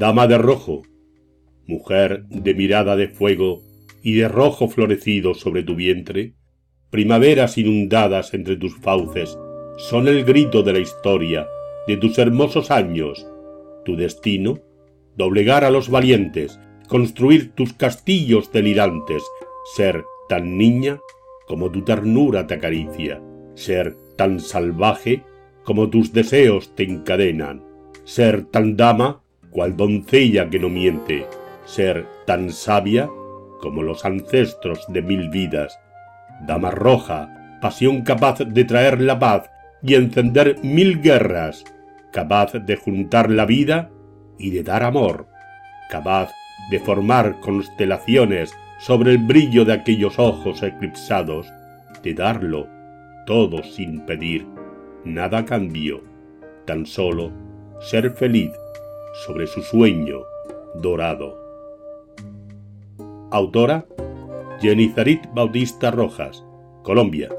Dama de rojo, mujer de mirada de fuego y de rojo florecido sobre tu vientre, primaveras inundadas entre tus fauces son el grito de la historia de tus hermosos años. Tu destino, doblegar a los valientes, construir tus castillos delirantes, ser tan niña como tu ternura te acaricia, ser tan salvaje como tus deseos te encadenan, ser tan dama cual doncella que no miente, ser tan sabia como los ancestros de mil vidas, dama roja, pasión capaz de traer la paz y encender mil guerras, capaz de juntar la vida y de dar amor, capaz de formar constelaciones sobre el brillo de aquellos ojos eclipsados, de darlo todo sin pedir, nada cambio, tan solo ser feliz sobre su sueño dorado. Autora Jenizarit Bautista Rojas, Colombia.